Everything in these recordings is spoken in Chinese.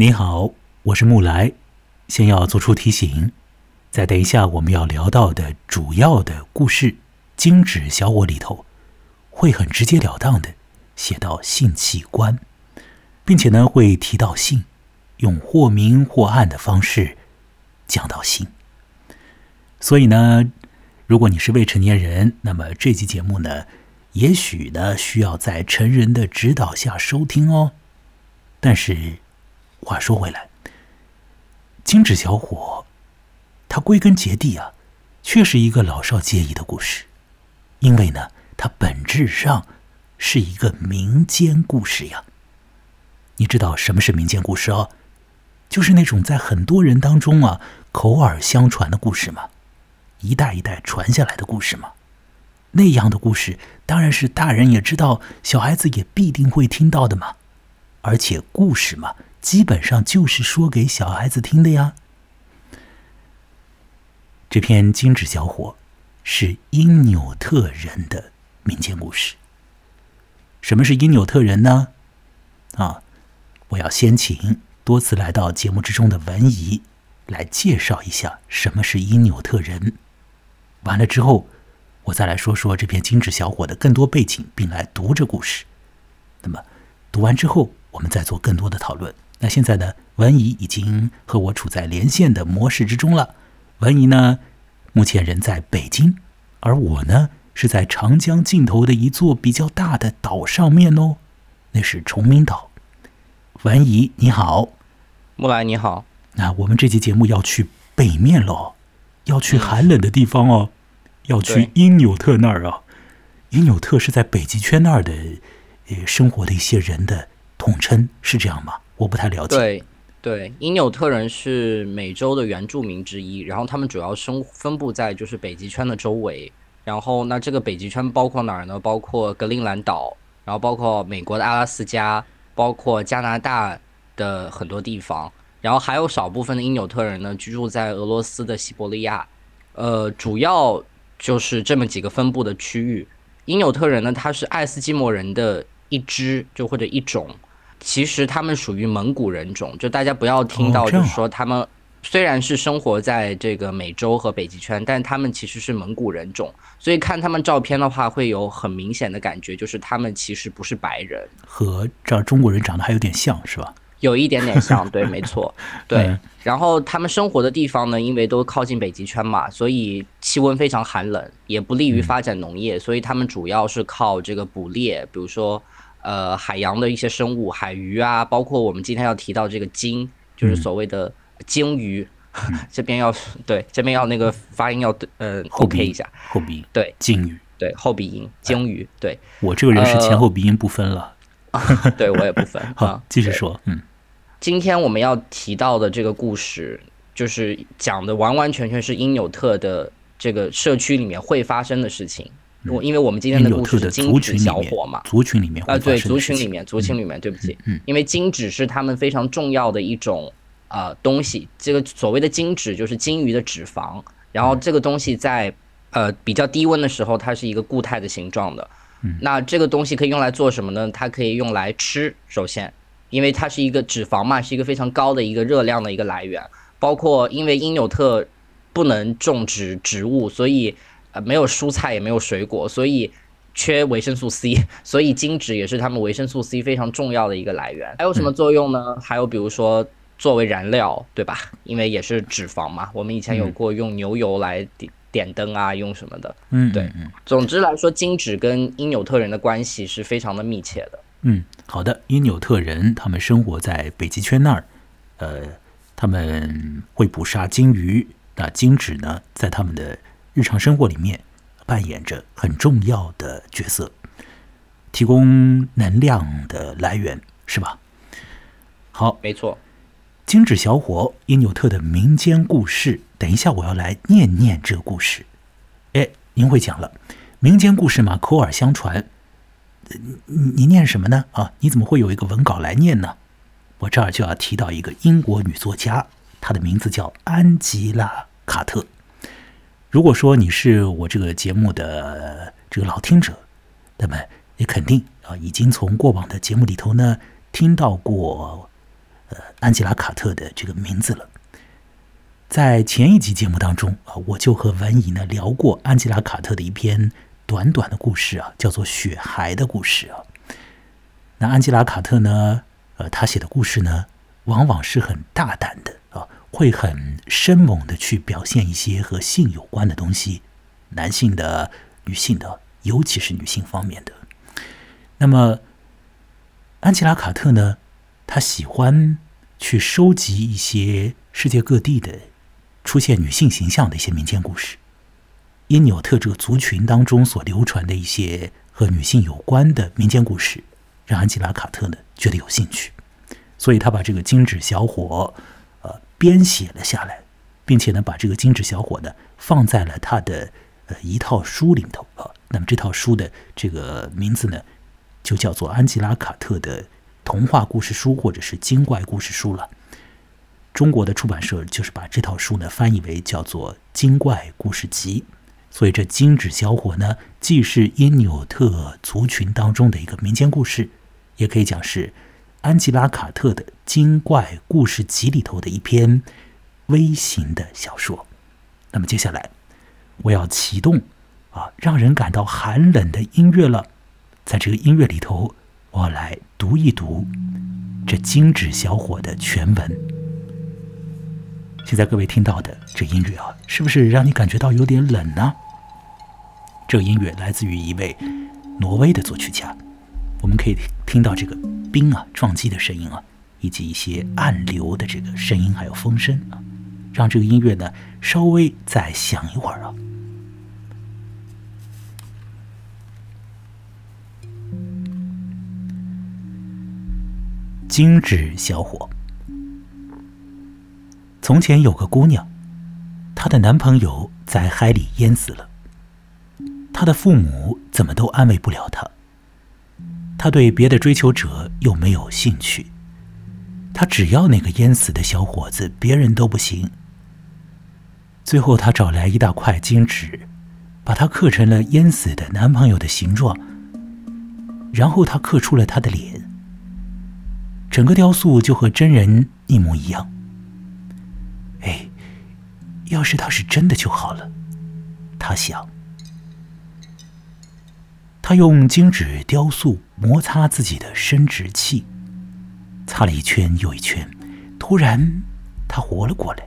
你好，我是木来。先要做出提醒，在等一下我们要聊到的主要的故事《金纸小我》里头，会很直截了当的写到性器官，并且呢会提到性，用或明或暗的方式讲到性。所以呢，如果你是未成年人，那么这期节目呢，也许呢需要在成人的指导下收听哦。但是。话说回来，金纸小伙，他归根结底啊，却是一个老少皆宜的故事，因为呢，它本质上是一个民间故事呀。你知道什么是民间故事哦？就是那种在很多人当中啊口耳相传的故事嘛，一代一代传下来的故事嘛。那样的故事当然是大人也知道，小孩子也必定会听到的嘛。而且故事嘛。基本上就是说给小孩子听的呀。这篇《金纸小伙》是因纽特人的民间故事。什么是因纽特人呢？啊，我要先请多次来到节目之中的文怡来介绍一下什么是因纽特人。完了之后，我再来说说这篇《金纸小伙》的更多背景，并来读这故事。那么读完之后，我们再做更多的讨论。那现在呢？文怡已经和我处在连线的模式之中了。文怡呢，目前人在北京，而我呢是在长江尽头的一座比较大的岛上面哦，那是崇明岛。文怡你好，木兰你好。那我们这期节目要去北面喽，要去寒冷的地方哦，要去因纽特那儿啊。因纽特是在北极圈那儿的，呃，生活的一些人的统称，是这样吗？我不太了解。对，对，因纽特人是美洲的原住民之一，然后他们主要生分布在就是北极圈的周围。然后那这个北极圈包括哪儿呢？包括格陵兰岛，然后包括美国的阿拉斯加，包括加拿大的很多地方，然后还有少部分的因纽特人呢居住在俄罗斯的西伯利亚。呃，主要就是这么几个分布的区域。因纽特人呢，他是爱斯基摩人的一支，就或者一种。其实他们属于蒙古人种，就大家不要听到，就是说他们虽然是生活在这个美洲和北极圈，但他们其实是蒙古人种。所以看他们照片的话，会有很明显的感觉，就是他们其实不是白人，和这中国人长得还有点像是吧？有一点点像，对，没错，对。然后他们生活的地方呢，因为都靠近北极圈嘛，所以气温非常寒冷，也不利于发展农业，所以他们主要是靠这个捕猎，比如说。呃，海洋的一些生物，海鱼啊，包括我们今天要提到这个鲸，就是所谓的鲸鱼，这边要对这边要那个发音要对呃 OK 一下，后鼻音对鲸鱼对后鼻音鲸鱼对，我这个人是前后鼻音不分了，对我也不分。好，继续说，嗯，今天我们要提到的这个故事，就是讲的完完全全是因纽特的这个社区里面会发生的事情。我因为我们今天的故事是金纸小伙嘛，族群里面啊，对，族群里面，族群里面，对不起，嗯，因为金纸是他们非常重要的一种呃东西。这个所谓的金纸就是金鱼的脂肪，然后这个东西在呃比较低温的时候，它是一个固态的形状的。那这个东西可以用来做什么呢？它可以用来吃。首先，因为它是一个脂肪嘛，是一个非常高的一个热量的一个来源。包括因为因纽特不能种植植物，所以。呃，没有蔬菜也没有水果，所以缺维生素 C，所以精脂也是他们维生素 C 非常重要的一个来源。还有什么作用呢？还有比如说作为燃料，对吧？因为也是脂肪嘛。我们以前有过用牛油来点点灯啊，用什么的。嗯，对。总之来说，精脂跟因纽特人的关系是非常的密切的。嗯，好的。因纽特人他们生活在北极圈那儿，呃，他们会捕杀鲸鱼。那精脂呢，在他们的日常生活里面扮演着很重要的角色，提供能量的来源，是吧？好，没错。金纸小伙因纽特的民间故事，等一下我要来念念这个故事。哎，您会讲了，民间故事嘛，口耳相传。你你念什么呢？啊，你怎么会有一个文稿来念呢？我这儿就要提到一个英国女作家，她的名字叫安吉拉·卡特。如果说你是我这个节目的这个老听者，那么你肯定啊已经从过往的节目里头呢听到过，呃安吉拉·卡特的这个名字了。在前一集节目当中啊，我就和文怡呢聊过安吉拉·卡特的一篇短短的故事啊，叫做《雪孩的故事》啊。那安吉拉·卡特呢，呃，他写的故事呢，往往是很大胆的，会很生猛的去表现一些和性有关的东西，男性的、女性的，尤其是女性方面的。那么，安吉拉·卡特呢，他喜欢去收集一些世界各地的。出现女性形象的一些民间故事，因纽特这个族群当中所流传的一些和女性有关的民间故事，让安吉拉·卡特呢觉得有兴趣，所以他把这个金纸小伙，编写了下来，并且呢把这个金纸小伙呢放在了他的呃一套书里头啊。那么这套书的这个名字呢，就叫做安吉拉·卡特的童话故事书或者是精怪故事书了。中国的出版社就是把这套书呢翻译为叫做《精怪故事集》，所以这金纸小伙呢，既是因纽特族群当中的一个民间故事，也可以讲是安吉拉·卡特的《精怪故事集》里头的一篇微型的小说。那么接下来我要启动啊，让人感到寒冷的音乐了，在这个音乐里头，我来读一读这金纸小伙的全文。现在各位听到的这音乐啊，是不是让你感觉到有点冷呢？这个音乐来自于一位挪威的作曲家，我们可以听到这个冰啊撞击的声音啊，以及一些暗流的这个声音，还有风声啊，让这个音乐呢稍微再响一会儿啊。精致小伙。从前有个姑娘，她的男朋友在海里淹死了。她的父母怎么都安慰不了她。她对别的追求者又没有兴趣。她只要那个淹死的小伙子，别人都不行。最后，她找来一大块金纸，把它刻成了淹死的男朋友的形状，然后她刻出了他的脸。整个雕塑就和真人一模一样。哎，要是他是真的就好了，他想。他用金纸雕塑摩擦自己的生殖器，擦了一圈又一圈，突然他活了过来。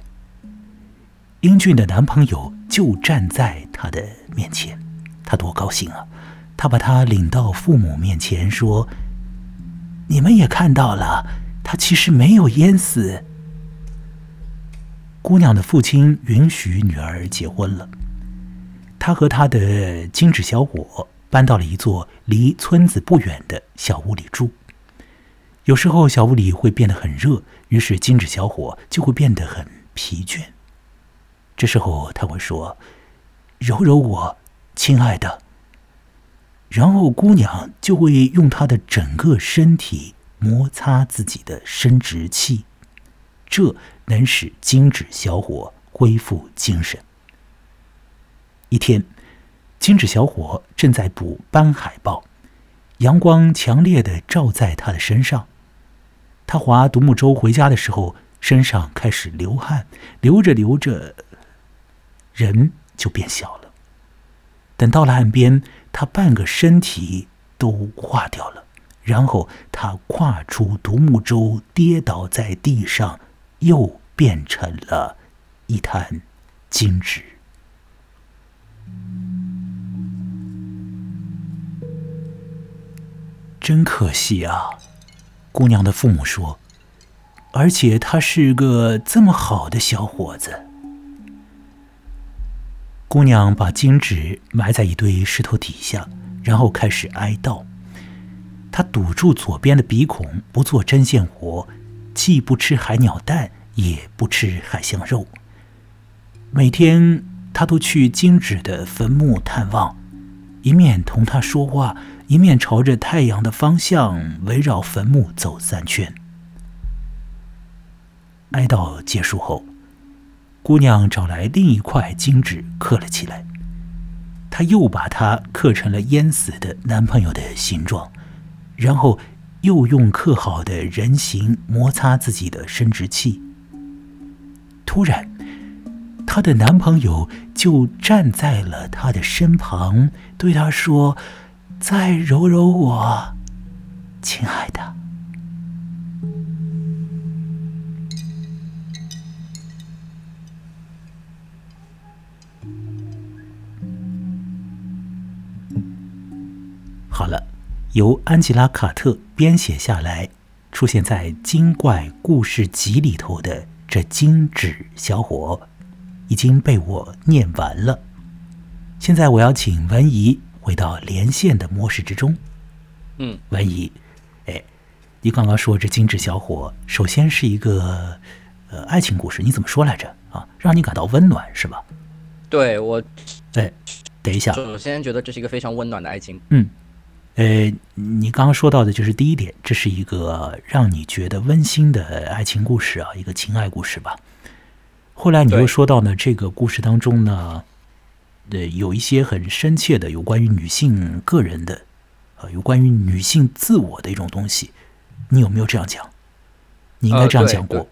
英俊的男朋友就站在他的面前，他多高兴啊！他把他领到父母面前，说：“你们也看到了，他其实没有淹死。”姑娘的父亲允许女儿结婚了，他和他的精致小伙搬到了一座离村子不远的小屋里住。有时候小屋里会变得很热，于是金纸小伙就会变得很疲倦。这时候他会说：“揉揉我，亲爱的。”然后姑娘就会用她的整个身体摩擦自己的生殖器。这能使精致小伙恢复精神。一天，精致小伙正在捕斑海豹，阳光强烈的照在他的身上。他划独木舟回家的时候，身上开始流汗，流着流着，人就变小了。等到了岸边，他半个身体都化掉了，然后他跨出独木舟，跌倒在地上。又变成了一滩金纸，真可惜啊！姑娘的父母说，而且他是个这么好的小伙子。姑娘把金纸埋在一堆石头底下，然后开始哀悼。她堵住左边的鼻孔，不做针线活。既不吃海鸟蛋，也不吃海象肉。每天，他都去金纸的坟墓探望，一面同他说话，一面朝着太阳的方向围绕坟墓走三圈。哀悼结束后，姑娘找来另一块金纸刻了起来，她又把它刻成了淹死的男朋友的形状，然后又用刻好的人形摩擦自己的生殖器。突然，她的男朋友就站在了她的身旁，对她说：“再揉揉我，亲爱的。”好了，由安吉拉·卡特编写下来，出现在《精怪故事集》里头的这金纸小伙，已经被我念完了。现在我要请文怡回到连线的模式之中。嗯，文怡，哎，你刚刚说这精致小伙，首先是一个呃爱情故事，你怎么说来着啊？让你感到温暖是吧？对我，哎，等一下，首先觉得这是一个非常温暖的爱情。嗯。呃，你刚刚说到的就是第一点，这是一个让你觉得温馨的爱情故事啊，一个情爱故事吧。后来你又说到呢，这个故事当中呢，呃，有一些很深切的有关于女性个人的，呃，有关于女性自我的一种东西。你有没有这样讲？你应该这样讲过，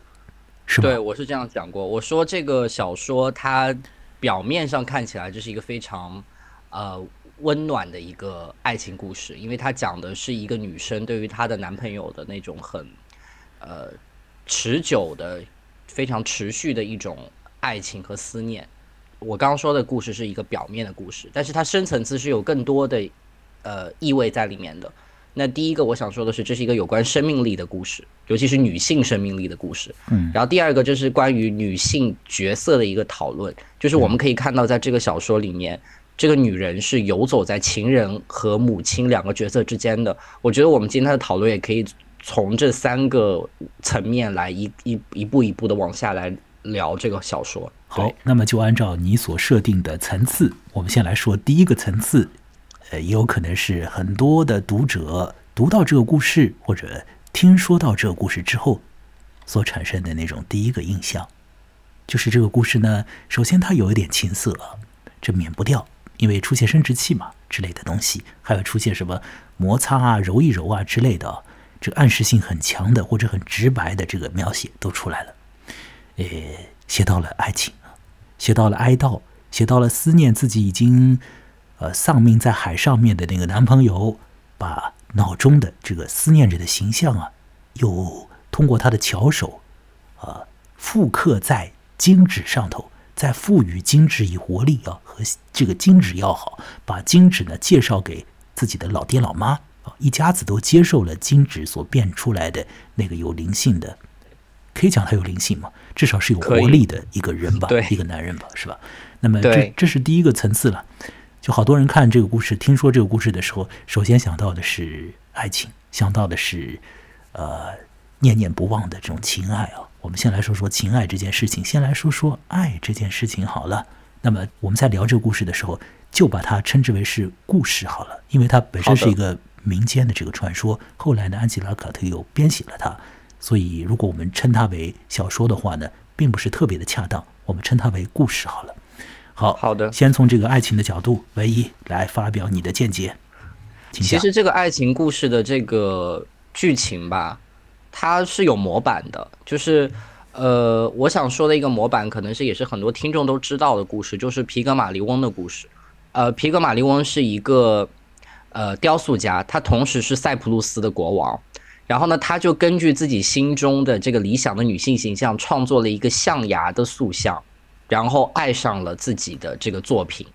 是吧？对，我是这样讲过。我说这个小说它表面上看起来就是一个非常呃。温暖的一个爱情故事，因为它讲的是一个女生对于她的男朋友的那种很，呃，持久的、非常持续的一种爱情和思念。我刚刚说的故事是一个表面的故事，但是它深层次是有更多的呃意味在里面的。那第一个我想说的是，这是一个有关生命力的故事，尤其是女性生命力的故事。嗯。然后第二个就是关于女性角色的一个讨论，就是我们可以看到在这个小说里面。这个女人是游走在情人和母亲两个角色之间的。我觉得我们今天的讨论也可以从这三个层面来一一一步一步的往下来聊这个小说。好，那么就按照你所设定的层次，我们先来说第一个层次。呃，也有可能是很多的读者读到这个故事或者听说到这个故事之后所产生的那种第一个印象，就是这个故事呢，首先它有一点情色，这免不掉。因为出现生殖器嘛之类的东西，还有出现什么摩擦啊、揉一揉啊之类的，这个暗示性很强的或者很直白的这个描写都出来了。呃，写到了爱情，写到了哀悼，写到了思念自己已经呃丧命在海上面的那个男朋友，把脑中的这个思念者的形象啊，又通过他的巧手啊复刻在金纸上头。再赋予金纸以活力啊，和这个金纸要好，把金纸呢介绍给自己的老爹老妈啊，一家子都接受了金纸所变出来的那个有灵性的，可以讲他有灵性嘛？至少是有活力的一个人吧，一个男人吧，是吧？那么这这是第一个层次了。就好多人看这个故事，听说这个故事的时候，首先想到的是爱情，想到的是呃念念不忘的这种情爱啊。我们先来说说情爱这件事情，先来说说爱这件事情好了。那么我们在聊这个故事的时候，就把它称之为是故事好了，因为它本身是一个民间的这个传说。后来呢，安吉拉·卡特又编写了它，所以如果我们称它为小说的话呢，并不是特别的恰当。我们称它为故事好了。好好的，先从这个爱情的角度，唯一来发表你的见解。其实这个爱情故事的这个剧情吧。它是有模板的，就是，呃，我想说的一个模板，可能是也是很多听众都知道的故事，就是皮格马利翁的故事。呃，皮格马利翁是一个呃雕塑家，他同时是塞浦路斯的国王。然后呢，他就根据自己心中的这个理想的女性形象，创作了一个象牙的塑像，然后爱上了自己的这个作品。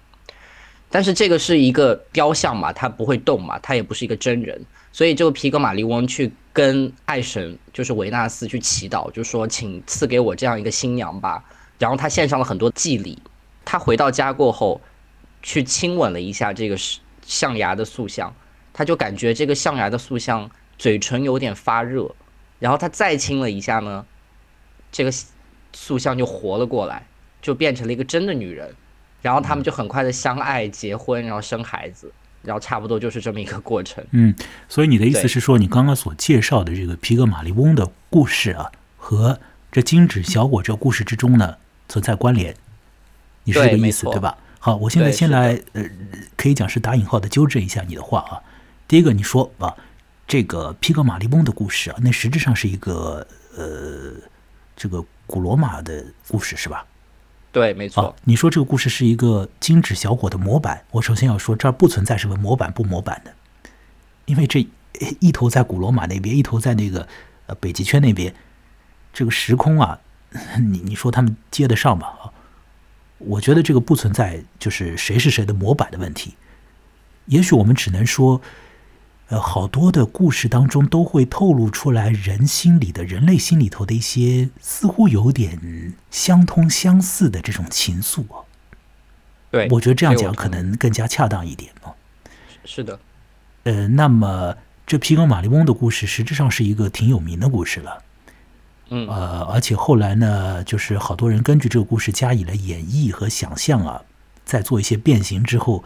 但是这个是一个雕像嘛，它不会动嘛，它也不是一个真人。所以这个皮格马利翁去跟爱神，就是维纳斯去祈祷，就说请赐给我这样一个新娘吧。然后他献上了很多祭礼。他回到家过后，去亲吻了一下这个象牙的塑像，他就感觉这个象牙的塑像嘴唇有点发热。然后他再亲了一下呢，这个塑像就活了过来，就变成了一个真的女人。然后他们就很快的相爱、结婚，然后生孩子。然后差不多就是这么一个过程。嗯，所以你的意思是说，你刚刚所介绍的这个皮格马利翁的故事啊，和这金纸小伙这故事之中呢存在关联，你是这个意思对吧？好，我现在先来呃，可以讲是打引号的纠正一下你的话啊。第一个，你说啊，这个皮格马利翁的故事啊，那实质上是一个呃，这个古罗马的故事是吧？对，没错。你说这个故事是一个精致小伙的模板，我首先要说这儿不存在什么模板不模板的，因为这一头在古罗马那边，一头在那个呃北极圈那边，这个时空啊，你你说他们接得上吧？啊，我觉得这个不存在就是谁是谁的模板的问题，也许我们只能说。呃，好多的故事当中都会透露出来人心里的人类心里头的一些似乎有点相通相似的这种情愫啊。对，我觉得这样讲可能更加恰当一点啊。是的。呃，那么这皮格马利翁的故事实质上是一个挺有名的故事了。嗯。呃，而且后来呢，就是好多人根据这个故事加以了演绎和想象啊，在做一些变形之后，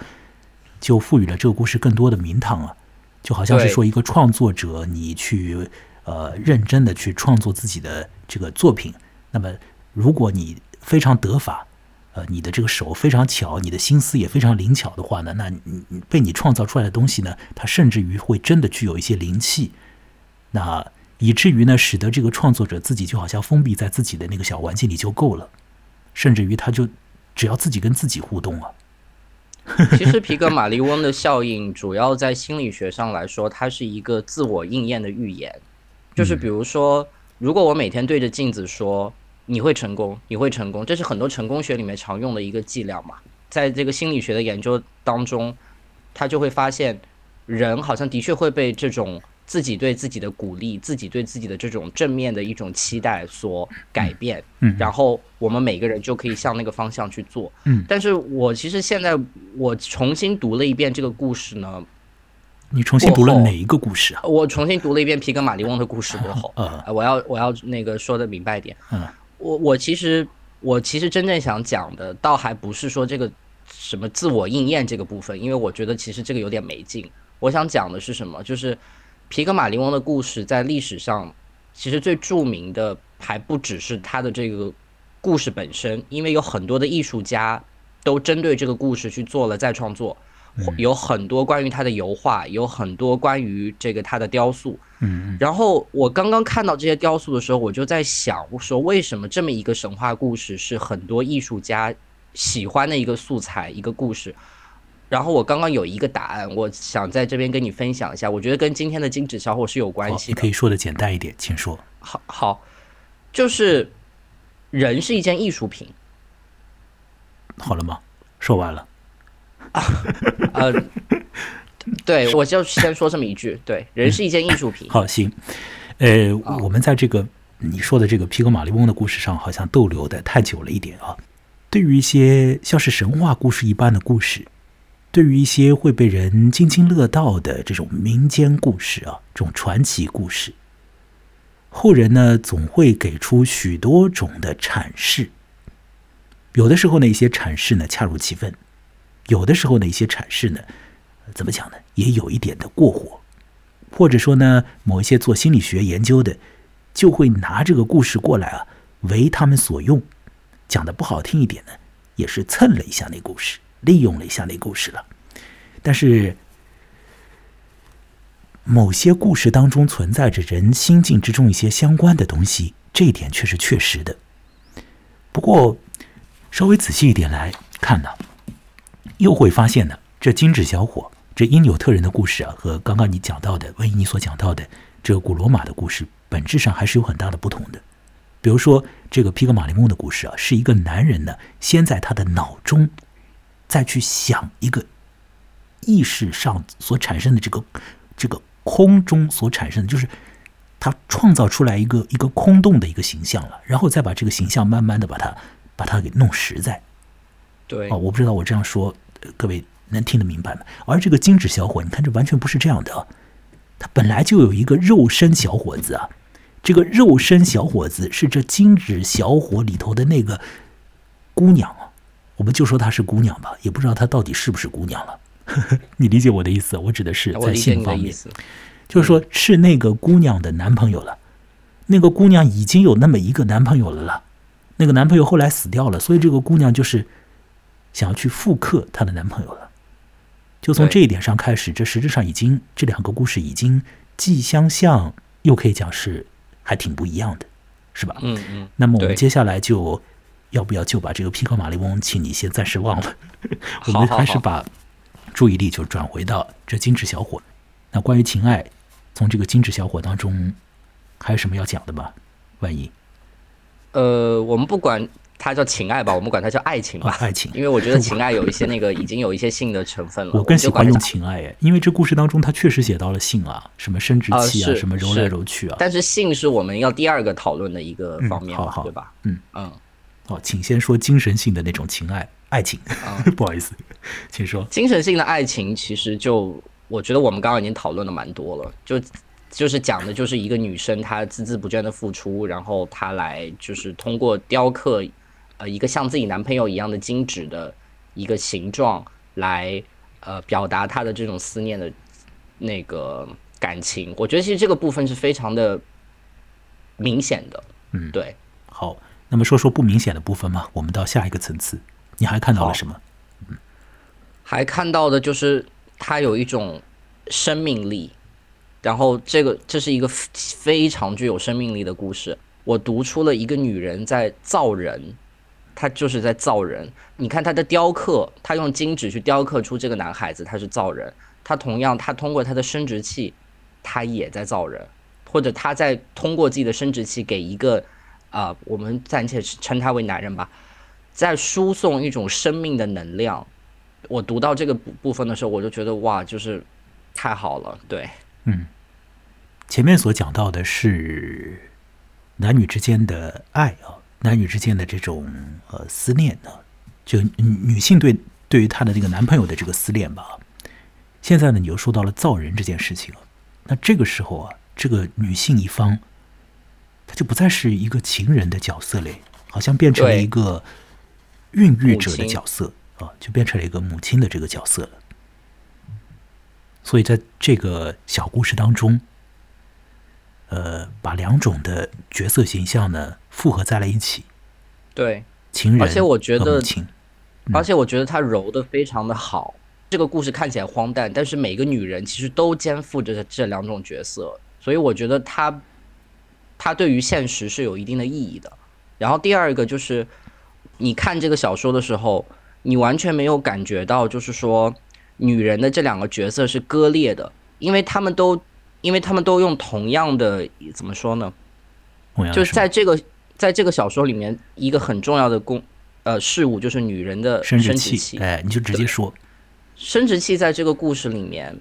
就赋予了这个故事更多的名堂啊。就好像是说，一个创作者，你去呃认真的去创作自己的这个作品，那么如果你非常得法，呃，你的这个手非常巧，你的心思也非常灵巧的话呢，那你被你创造出来的东西呢，它甚至于会真的具有一些灵气，那以至于呢，使得这个创作者自己就好像封闭在自己的那个小环境里就够了，甚至于他就只要自己跟自己互动啊。其实皮格马利翁的效应，主要在心理学上来说，它是一个自我应验的预言。就是比如说，如果我每天对着镜子说“你会成功，你会成功”，这是很多成功学里面常用的一个伎俩嘛。在这个心理学的研究当中，他就会发现，人好像的确会被这种。自己对自己的鼓励，自己对自己的这种正面的一种期待所改变，嗯，然后我们每个人就可以向那个方向去做，嗯。但是我其实现在我重新读了一遍这个故事呢，你重新读了哪一个故事啊？我重新读了一遍皮格马利翁的故事过后，呃，我要我要那个说的明白一点，嗯，我我其实我其实真正想讲的，倒还不是说这个什么自我应验这个部分，因为我觉得其实这个有点没劲。我想讲的是什么，就是。皮格马利翁的故事在历史上，其实最著名的还不只是他的这个故事本身，因为有很多的艺术家都针对这个故事去做了再创作，有很多关于他的油画，有很多关于这个他的雕塑。嗯，然后我刚刚看到这些雕塑的时候，我就在想，我说为什么这么一个神话故事是很多艺术家喜欢的一个素材，一个故事？然后我刚刚有一个答案，我想在这边跟你分享一下。我觉得跟今天的金纸小伙是有关系的。你可以说的简单一点，请说。好，好，就是人是一件艺术品。好了吗？说完了。啊，呃，对，我就先说这么一句。对，人是一件艺术品。好，行。呃，我们在这个你说的这个皮格马利翁的故事上，好像逗留的太久了一点啊。对于一些像是神话故事一般的故事。对于一些会被人津津乐道的这种民间故事啊，这种传奇故事，后人呢总会给出许多种的阐释。有的时候呢，一些阐释呢恰如其分；有的时候呢，一些阐释呢，怎么讲呢，也有一点的过火。或者说呢，某一些做心理学研究的，就会拿这个故事过来啊，为他们所用。讲的不好听一点呢，也是蹭了一下那故事。利用了一下那故事了，但是某些故事当中存在着人心境之中一些相关的东西，这一点却是确实的。不过稍微仔细一点来看呢，又会发现呢，这金纸小伙、这因纽特人的故事啊，和刚刚你讲到的，万一你所讲到的这个古罗马的故事，本质上还是有很大的不同的。比如说，这个皮格马利翁的故事啊，是一个男人呢，先在他的脑中。再去想一个意识上所产生的这个这个空中所产生的，就是他创造出来一个一个空洞的一个形象了，然后再把这个形象慢慢的把它把它给弄实在。对啊，我不知道我这样说各位能听得明白吗？而这个金纸小伙，你看这完全不是这样的啊，他本来就有一个肉身小伙子啊，这个肉身小伙子是这金纸小伙里头的那个姑娘啊。我们就说她是姑娘吧，也不知道她到底是不是姑娘了。你理解我的意思？我指的是在性方面，就是说是那个姑娘的男朋友了。那个姑娘已经有那么一个男朋友了了，那个男朋友后来死掉了，所以这个姑娘就是想要去复刻她的男朋友了。就从这一点上开始，这实质上已经这两个故事已经既相像，又可以讲是还挺不一样的，是吧？嗯嗯。那么我们接下来就要不要就把这个皮克马利翁，请你先暂时忘了，我们好好还是把注意力就转回到这精致小伙。那关于情爱，从这个精致小伙当中，还有什么要讲的吗？万一呃，我们不管它叫情爱吧，我们管它叫爱情吧，啊爱情因为我觉得情爱有一些那个已经有一些性的成分了。我更喜欢用情爱诶，因为这故事当中他确实写到了性啊，什么生殖啊器啊，是什么揉来揉去啊。但是性是我们要第二个讨论的一个嗯方面好对吧？嗯嗯，哦，请先说精神性的那种情爱，爱情。啊 不好意思，请说。精神性的爱情其实就我觉得我们刚刚已经讨论的蛮多了，就就是讲的就是一个女生她孜孜不倦的付出，然后她来就是通过雕刻呃一个像自己男朋友一样的精致的一个形状来呃表达她的这种思念的那个感情。我觉得其实这个部分是非常的明显的，嗯，对。好，那么说说不明显的部分嘛，我们到下一个层次，你还看到了什么？嗯还看到的就是它有一种生命力，然后这个这是一个非非常具有生命力的故事。我读出了一个女人在造人，她就是在造人。你看她的雕刻，她用金纸去雕刻出这个男孩子，他是造人。她同样，她通过她的生殖器，她也在造人，或者她在通过自己的生殖器给一个啊、我们暂且称他为男人吧，在输送一种生命的能量。我读到这个部分的时候，我就觉得哇，就是太好了，对，嗯前面所讲到的是男女之间的爱啊，男女之间的这种呃思念啊，就女性对对于她的那个男朋友的这个思念吧。现在呢，你又说到了造人这件事情了，那这个时候啊，这个女性一方，她就不再是一个情人的角色嘞，好像变成了一个孕育者的角色啊，就变成了一个母亲的这个角色了。所以在这个小故事当中，呃，把两种的角色形象呢复合在了一起，对，情人而且我觉得而且我觉得他揉的非常的好。这个故事看起来荒诞，但是每个女人其实都肩负着这两种角色，所以我觉得他他对于现实是有一定的意义的。然后第二个就是，你看这个小说的时候，你完全没有感觉到，就是说女人的这两个角色是割裂的，因为他们都，因为他们都用同样的怎么说呢？就是在这个在这个小说里面，一个很重要的公呃事物就是女人的生殖殖器，哎，你就直接说，生殖器在这个故事里面，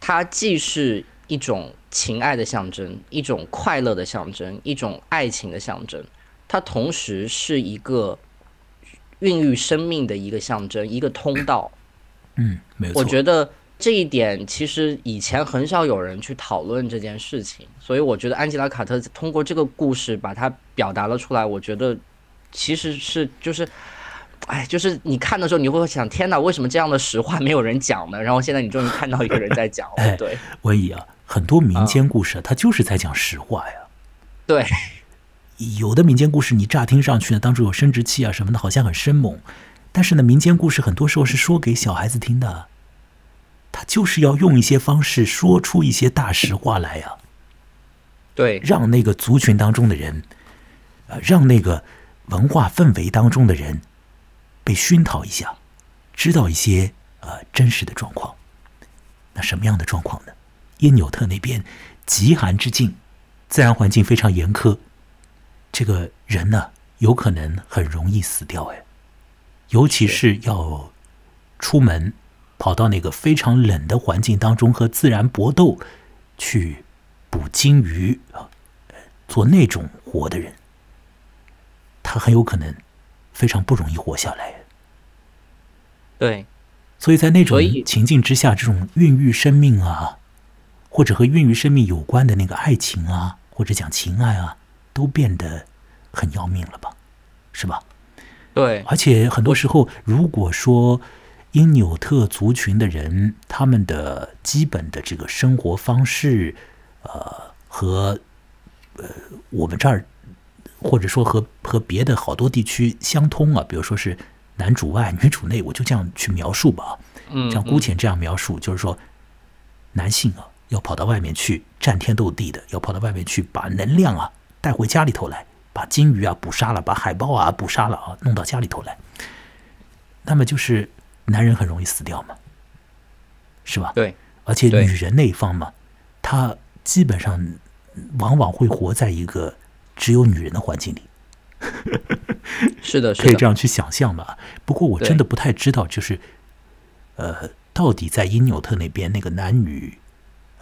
它既是一种情爱的象征，一种快乐的象征，一种爱情的象征，它同时是一个孕育生命的一个象征，一个通道。嗯，没错，我觉得这一点其实以前很少有人去讨论这件事情，所以我觉得安吉拉·卡特通过这个故事把它表达了出来。我觉得其实是就是，哎，就是你看的时候你会想，天哪，为什么这样的实话没有人讲呢？然后现在你终于看到一个人在讲哎了，对文艺啊，很多民间故事啊，它就是在讲实话呀。对有的民间故事，你乍听上去呢，当中有生殖器啊什么的，好像很生猛，但是呢，民间故事很多时候是说给小孩子听的，他就是要用一些方式说出一些大实话来呀、对让那个族群当中的人，呃，让那个文化氛围当中的人被熏陶一下，知道一些呃真实的状况。那什么样的状况呢？因纽特那边极寒之境，自然环境非常严苛，这个人呢有可能很容易死掉哎，尤其是要出门跑到那个非常冷的环境当中和自然搏斗去捕鲸鱼啊，呃做那种活的人，他很有可能非常不容易活下来。对。所以在那种情境之下，这种孕育生命啊，或者和孕育生命有关的那个爱情啊，或者讲情爱啊，都变得很要命了吧？是吧？对而且很多时候，如果说因纽特族群的人，他们的基本的这个生活方式，呃，和呃我们这儿，或者说和和别的好多地区相通啊，比如说是男主外女主内，我就这样去描述吧。嗯，像姑且这样描述，就是说，男性啊要跑到外面去战天斗地的，要跑到外面去把能量啊带回家里头来，把金鱼啊捕杀了，把海豹啊捕杀了啊，弄到家里头来。那么就是男人很容易死掉嘛，是吧？对，而且女人那一方嘛，她基本上往往会活在一个只有女人的环境里。是的，是可以这，样去想象吧。不过我真的不太知道，就是呃，到底在因纽特那边那个男女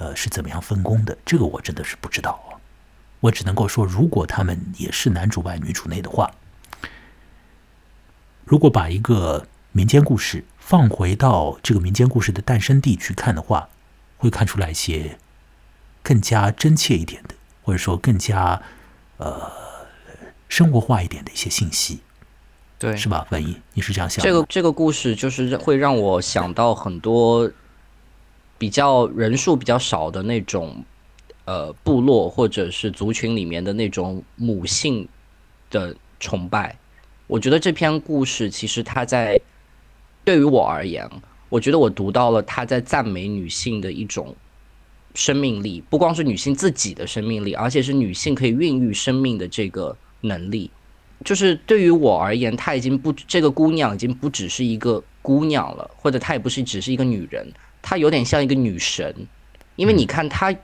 呃是怎么样分工的，这个我真的是不知道啊。我只能够说，如果他们也是男主外女主内的话，如果把一个民间故事放回到这个民间故事的诞生地去看的话，会看出来一些更加真切一点的，或者说更加呃生活化一点的一些信息。对，是吧？文艺，你是这样想的？这个这个故事就是会让我想到很多比较人数比较少的那种呃部落或者是族群里面的那种母性的崇拜。我觉得这篇故事其实它在对于我而言，我觉得我读到了他在赞美女性的一种生命力，不光是女性自己的生命力，而且是女性可以孕育生命的这个能力。就是对于我而言，她已经不这个姑娘已经不只是一个姑娘了，或者她也不是只是一个女人，她有点像一个女神，因为你看她，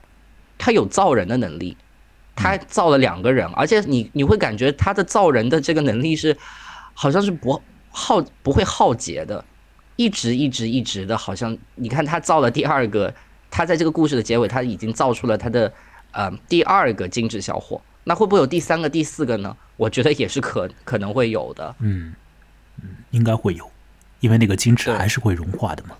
她有造人的能力，她造了两个人，而且你你会感觉她的造人的这个能力是好像是不耗不会耗竭的，一直一直一直的，好像你看她造了第二个，她在这个故事的结尾，她已经造出了她的呃第二个精致小伙，那会不会有第三个、第四个呢？我觉得也是可可能会有的。嗯嗯，应该会有，因为那个金纸对还是会融化的嘛。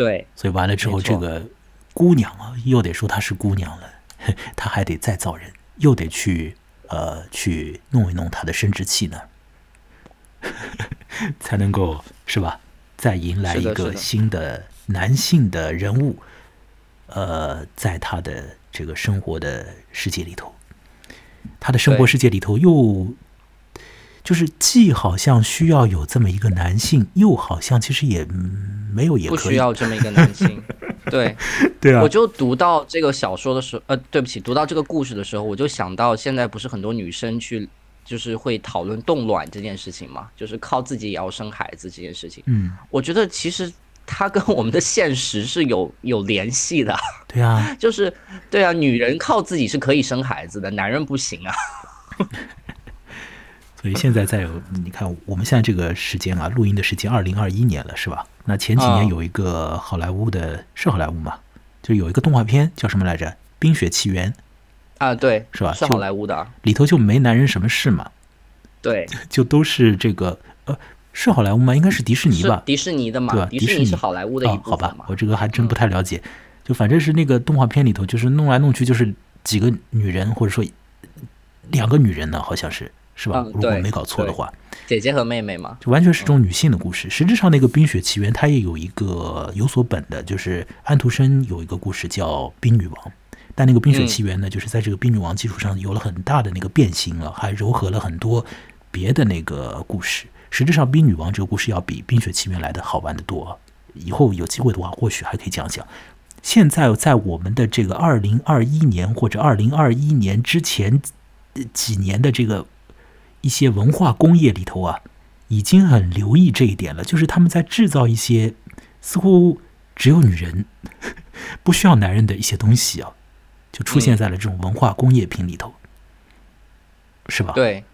对，所以完了之后，这个姑娘啊，又得说她是姑娘了，她还得再造人，又得去呃去弄一弄她的生殖器呢，才能够是吧？再迎来一个新的男性的人物，呃，在他的这个生活的世界里头，他的生活世界里头又就是既好像需要有这么一个男性，又好像其实也嗯没有也不，需要这么一个男性。对，对啊我，就读到这个小说的时候，呃，对不起，读到这个故事的时候，我就想到现在不是很多女生去就是会讨论冻卵这件事情嘛，就是靠自己也要生孩子这件事情。嗯，我觉得其实它跟我们的现实是有 有联系的，对啊，就是对啊，女人靠自己是可以生孩子的，男人不行啊。所以现在在有你看，我们现在这个时间啊，录音的时间二零二一年了，是吧？那前几年嗯有一个好莱坞的，是好莱坞嘛？就有一个动画片叫什么来着，《冰雪奇缘》，啊，对，是是吧是好莱坞的啊，里头就没男人什么事嘛，对，就都是这个呃，是好莱坞吗？应该是迪士尼吧？迪士尼的嘛，对吧？迪士尼是好莱坞的一部分嘛，，吧我这个还真不太了解。就反正是那个动画片里头，就是弄来弄去，就是几个女人，或者说两个女人呢，好像是是吧？嗯如果没搞错的话，姐姐和妹妹嘛，就完全是这种女性的故事。实质上，那个《冰雪奇缘》它也有一个有所本的，就是安徒生有一个故事叫《冰女王》，但那个《冰雪奇缘》呢，就是在这个冰女王基础上有了很大的那个变形了，还糅合了很多别的那个故事。实质上，《冰女王》这个故事要比《冰雪奇缘》来的好玩的多。以后有机会的话，或许还可以讲讲。现在在我们的这个二零二一年或者二零二一年之前呃几年的这个一些文化工业里头啊，已经很留意这一点了，就是他们在制造一些似乎只有女人 不需要男人的一些东西啊，就出现在了这种文化工业品里头，是吧？，对，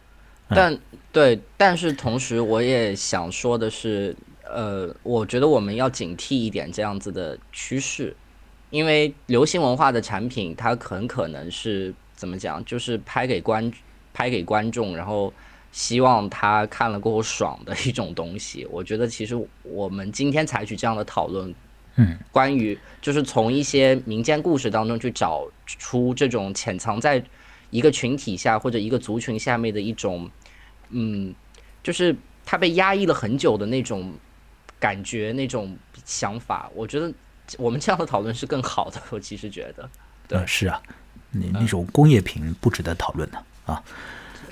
嗯但对，但是同时我也想说的是，呃，我觉得我们要警惕一点这样子的趋势，因为流行文化的产品，它很可能是怎么讲，就是拍给观拍给观众，然后希望他看了过后爽的一种东西。我觉得其实我们今天采取这样的讨论，嗯，关于就是从一些民间故事当中去找出这种潜藏在一个群体下或者一个族群下面的一种，嗯，就是他被压抑了很久的那种感觉、那种想法。我觉得我们这样的讨论是更好的。我其实觉得，对呃，是啊，那那种工业品不值得讨论的啊。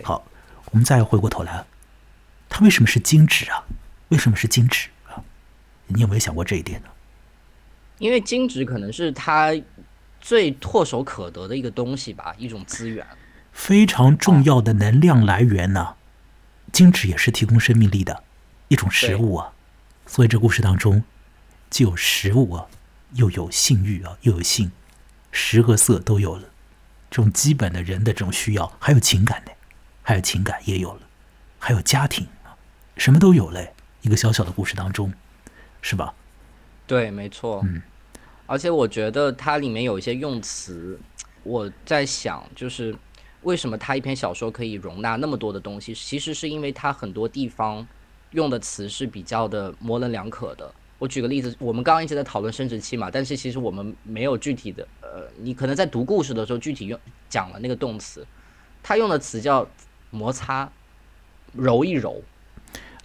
好，我们再回过头来，它为什么是精致啊？为什么是精致啊？你有没有想过这一点呢？因为金纸可能是他最唾手可得的一个东西吧，一种资源。非常重要的能量来源呢、金纸也是提供生命力的一种食物啊。所以这故事当中，既有食物啊，又有性欲啊，又有性，食和色都有了。这种基本的人的这种需要，还有情感的，还有情感也有了，还有家庭啊，什么都有嘞。一个小小的故事当中，是吧？对，没错。嗯，而且我觉得它里面有一些用词，我在想，就是为什么它一篇小说可以容纳那么多的东西？其实是因为它很多地方用的词是比较的模棱两可的。我举个例子，我们刚刚一直在讨论生殖器嘛，但是其实我们没有具体的，呃，你可能在读故事的时候具体用讲了那个动词，他用的词叫摩擦、揉一揉。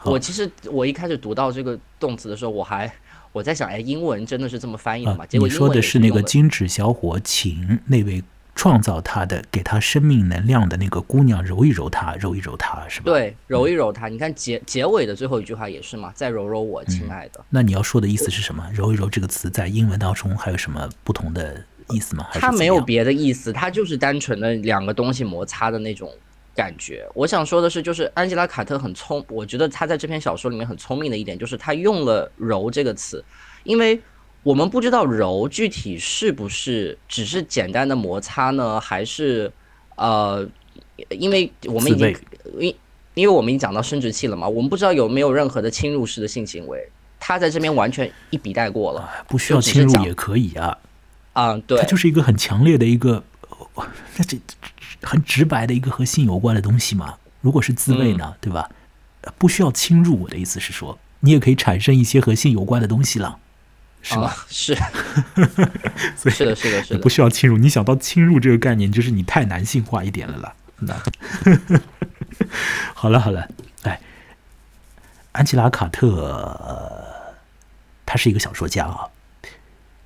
我其实我一开始读到这个动词的时候，我还我在想，哎，英文真的是这么翻译的吗？啊，结果你说的是那个金纸小伙请那位创造他的、给他生命能量的那个姑娘揉一揉他，揉一揉他，是吧？。对，揉一揉它。你看结结尾的最后一句话也是嘛，再揉揉我，亲爱的。那你要说的意思是什么？揉一揉这个词在英文当中还有什么不同的意思吗？它没有别的意思，它就是单纯的两个东西摩擦的那种感觉。我想说的是，就是安吉拉·卡特很聪，我觉得他在这篇小说里面很聪明的一点，就是他用了“揉”这个词，因为我们不知道“揉”具体是不是只是简单的摩擦呢，还是呃，因为我们已经因因为我们已经讲到生殖器了嘛，我们不知道有没有任何的侵入式的性行为，他在这边完全一笔带过了。不需要侵入也可以啊。啊、对它，就是一个很强烈的一个，呃那这很直白的一个和性有关的东西嘛。如果是自慰呢，对吧？呃不需要侵入。我的意思是说，你也可以产生一些和性有关的东西了，是吧？啊是 所以是的，是的，是的不。需要侵入。你想到侵入这个概念，就是你太男性化一点了啦。那 好了好了，哎，安吉拉·卡特，呃他是一个小说家啊。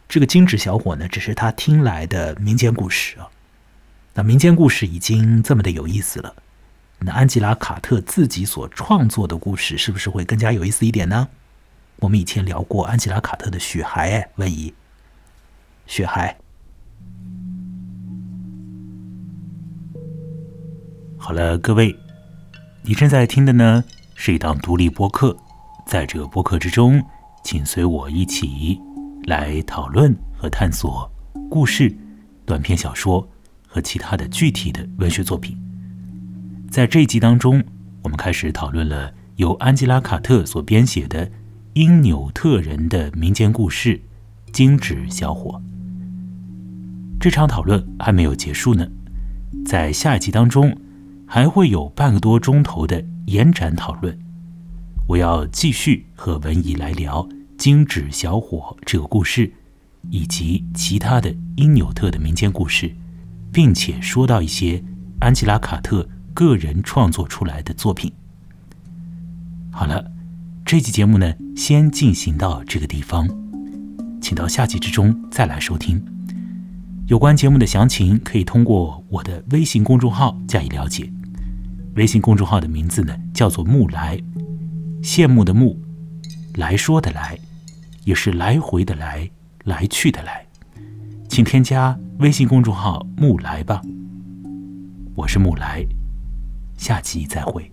这个金纸小伙呢，只是他听来的民间故事啊。那民间故事已经这么的有意思了，那安吉拉·卡特自己所创作的故事，是不是会更加有意思一点呢？我们以前聊过安吉拉·卡特的《雪孩》，哎，温怡，雪孩。好了，各位，你正在听的呢是一档独立播客，在这个播客之中，请随我一起来讨论和探索故事、短篇小说和其他的具体的文学作品。在这一集当中，我们开始讨论了由安吉拉·卡特所编写的因纽特人的民间故事《金纸小伙》。这场讨论还没有结束呢，在下一集当中还会有半个多钟头的延展讨论。我要继续和文怡来聊《金纸小伙》这个故事，以及其他的因纽特的民间故事，并且说到一些安吉拉·卡特个人创作出来的作品。好了，这期节目呢，先进行到这个地方，请到下集之中再来收听。有关节目的详情，可以通过我的微信公众号加以了解。微信公众号的名字呢，叫做“木来”，羡慕的慕，来说的来，也是来回的来，来去的来。请添加微信公众号“木来”吧。我是木来，下集再会。